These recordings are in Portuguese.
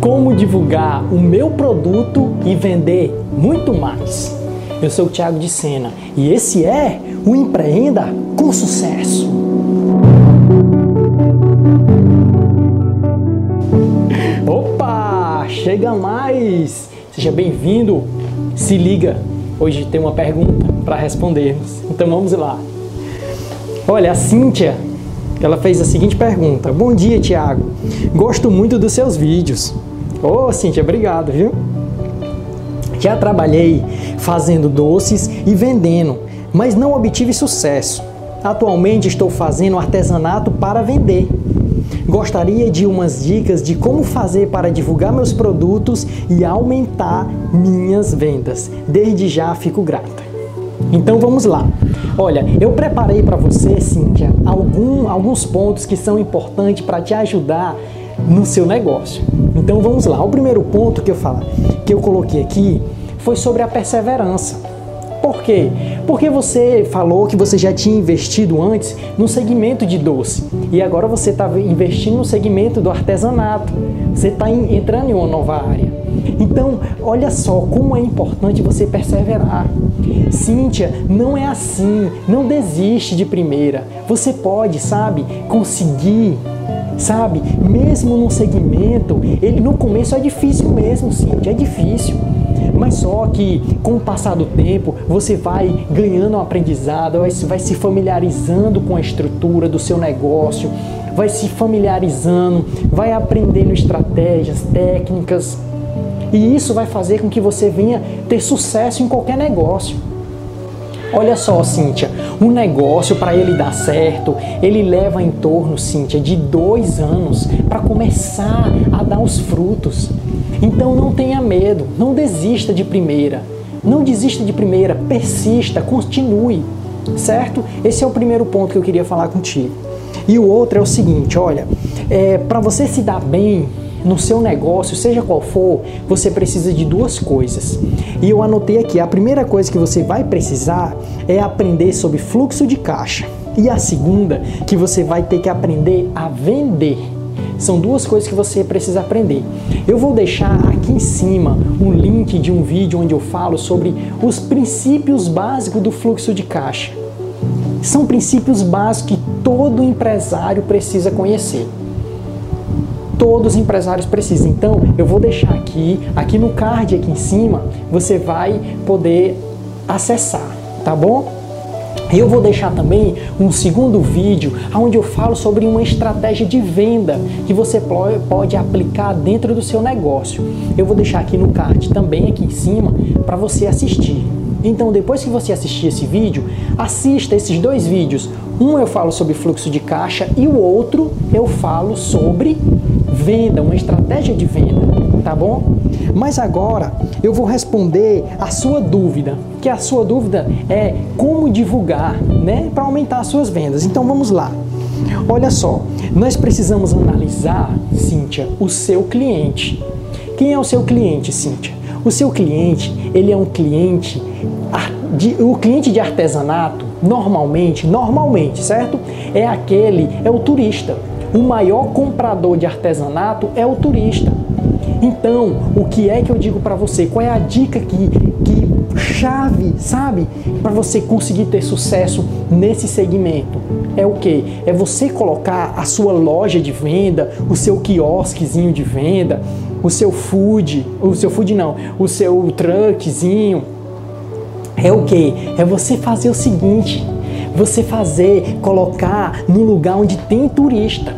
Como divulgar o meu produto e vender muito mais. Eu sou o Thiago de Sena e esse é o Empreenda com Sucesso. Opa, chega mais! Seja bem-vindo. Se liga, hoje tem uma pergunta para respondermos. Então vamos lá. Olha, a Cíntia ela fez a seguinte pergunta: Bom dia, Tiago. Gosto muito dos seus vídeos. Ô, oh, Cíntia, obrigado, viu? Já trabalhei fazendo doces e vendendo, mas não obtive sucesso. Atualmente estou fazendo artesanato para vender. Gostaria de umas dicas de como fazer para divulgar meus produtos e aumentar minhas vendas. Desde já fico grata. Então vamos lá. Olha, eu preparei para você, Cíntia, algum, alguns pontos que são importantes para te ajudar no seu negócio. Então vamos lá. O primeiro ponto que eu falo, que eu coloquei aqui foi sobre a perseverança. Por quê? Porque você falou que você já tinha investido antes no segmento de doce e agora você está investindo no segmento do artesanato. Você está entrando em uma nova área. Então, olha só como é importante você perseverar. Cíntia, não é assim. Não desiste de primeira. Você pode, sabe, conseguir sabe? Mesmo num segmento, ele no começo é difícil mesmo, Cíntia, é difícil. Mas só que com o passar do tempo, você vai ganhando um aprendizado, vai, se familiarizando com a estrutura do seu negócio, vai se familiarizando, vai aprendendo estratégias, técnicas. E isso vai fazer com que você venha ter sucesso em qualquer negócio. Olha só, Cíntia, um negócio para ele dar certo, ele leva em torno, Cíntia, de dois anos para começar a dar os frutos. Então não tenha medo, não desista de primeira. Não desista de primeira, persista, continue, certo? Esse é o primeiro ponto que eu queria falar contigo. E o outro é o seguinte, olha, é, para você se dar bem no seu negócio, seja qual for, você precisa de duas coisas. E eu anotei aqui, a primeira coisa que você vai precisar é aprender sobre fluxo de caixa. E a segunda, que você vai ter que aprender a vender. São duas coisas que você precisa aprender. Eu vou deixar aqui em cima um link de um vídeo onde eu falo sobre os princípios básicos do fluxo de caixa. São princípios básicos que todo empresário precisa conhecer. Todos os empresários precisam. Então, eu vou deixar aqui, aqui no card aqui em cima, você vai poder acessar, tá bom? Eu vou deixar também um segundo vídeo onde eu falo sobre uma estratégia de venda que você pode aplicar dentro do seu negócio. Eu vou deixar aqui no card também aqui em cima para você assistir. Então, depois que você assistir esse vídeo, assista esses dois vídeos. Um eu falo sobre fluxo de caixa e o outro eu falo sobre venda, uma estratégia de venda, tá bom? Mas agora eu vou responder a sua dúvida, que a sua dúvida é como divulgar, né, para aumentar as suas vendas. Então vamos lá. Olha só, nós precisamos analisar, Cíntia, o seu cliente. Quem é o seu cliente, Cíntia? O seu cliente, ele é um cliente o cliente de artesanato, normalmente, normalmente, certo? É aquele, é o turista. O maior comprador de artesanato é o turista. Então, o que é que eu digo para você? Qual é a dica que, que chave, sabe, para você conseguir ter sucesso nesse segmento? É o que? É você colocar a sua loja de venda, o seu quiosquezinho de venda, o seu food, o seu food não, o seu truckzinho. É o que? É você fazer o seguinte: você fazer, colocar no lugar onde tem turista.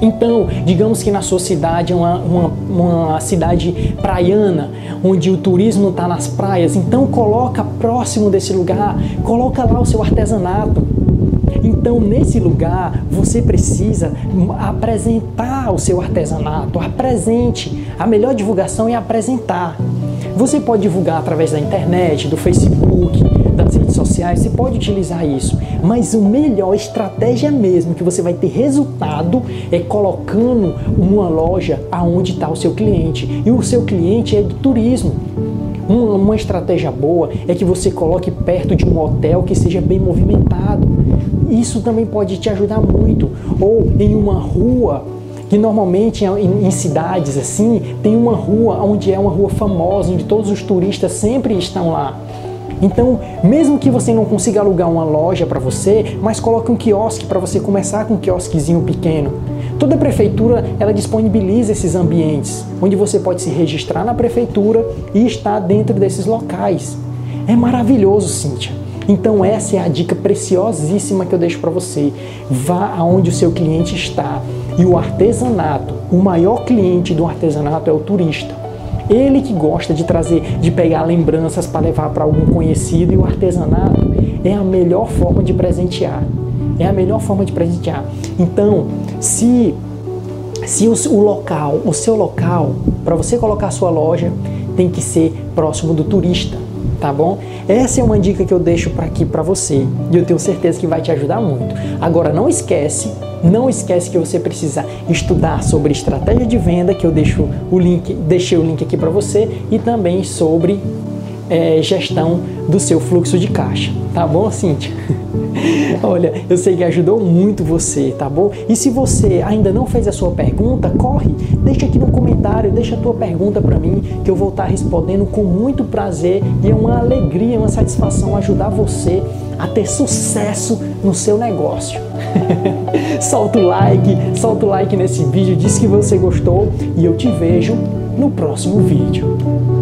Então, digamos que na sua cidade é uma, uma, uma cidade praiana, onde o turismo está nas praias, então coloca próximo desse lugar, coloca lá o seu artesanato. Então, nesse lugar, você precisa apresentar o seu artesanato. Apresente. A melhor divulgação é apresentar. Você pode divulgar através da internet, do Facebook, das redes sociais, você pode utilizar isso. Mas a melhor estratégia mesmo que você vai ter resultado é colocando uma loja aonde está o seu cliente. E o seu cliente é de turismo. Uma, uma, estratégia boa é que você coloque perto de um hotel que seja bem movimentado. Isso também pode te ajudar muito. Ou em uma rua que normalmente em, em, cidades assim tem uma rua onde é uma rua famosa, onde todos os turistas sempre estão lá. Então, mesmo que você não consiga alugar uma loja para você, mas coloque um quiosque para você começar com um quiosquezinho pequeno. Toda prefeitura ela disponibiliza esses ambientes onde você pode se registrar na prefeitura e estar dentro desses locais. É maravilhoso, Cíntia. Então essa é a dica preciosíssima que eu deixo para você. Vá aonde o seu cliente está. E o artesanato, o maior cliente do artesanato é o turista. Ele que gosta de trazer, de pegar lembranças para levar para algum conhecido e o artesanato é a melhor forma de presentear. É a melhor forma de presentear. Então, se se o, o local, o seu local, para você colocar sua loja, tem que ser próximo do turista, tá bom? Essa é uma dica que eu deixo para aqui para você e eu tenho certeza que vai te ajudar muito. Agora não esquece, não esquece que você precisa estudar sobre estratégia de venda, que eu deixo o link, deixei o link aqui para você e também sobre é, gestão do seu fluxo de caixa, tá bom, Cíntia? Olha, eu sei que ajudou muito você, tá bom? E se você ainda não fez a sua pergunta, corre, deixa aqui no comentário, deixa a tua pergunta para mim, que eu vou estar respondendo com muito prazer e é uma alegria, uma satisfação ajudar você a ter sucesso no seu negócio. solta o like, solta o like nesse vídeo, diz que você gostou e eu te vejo no próximo vídeo.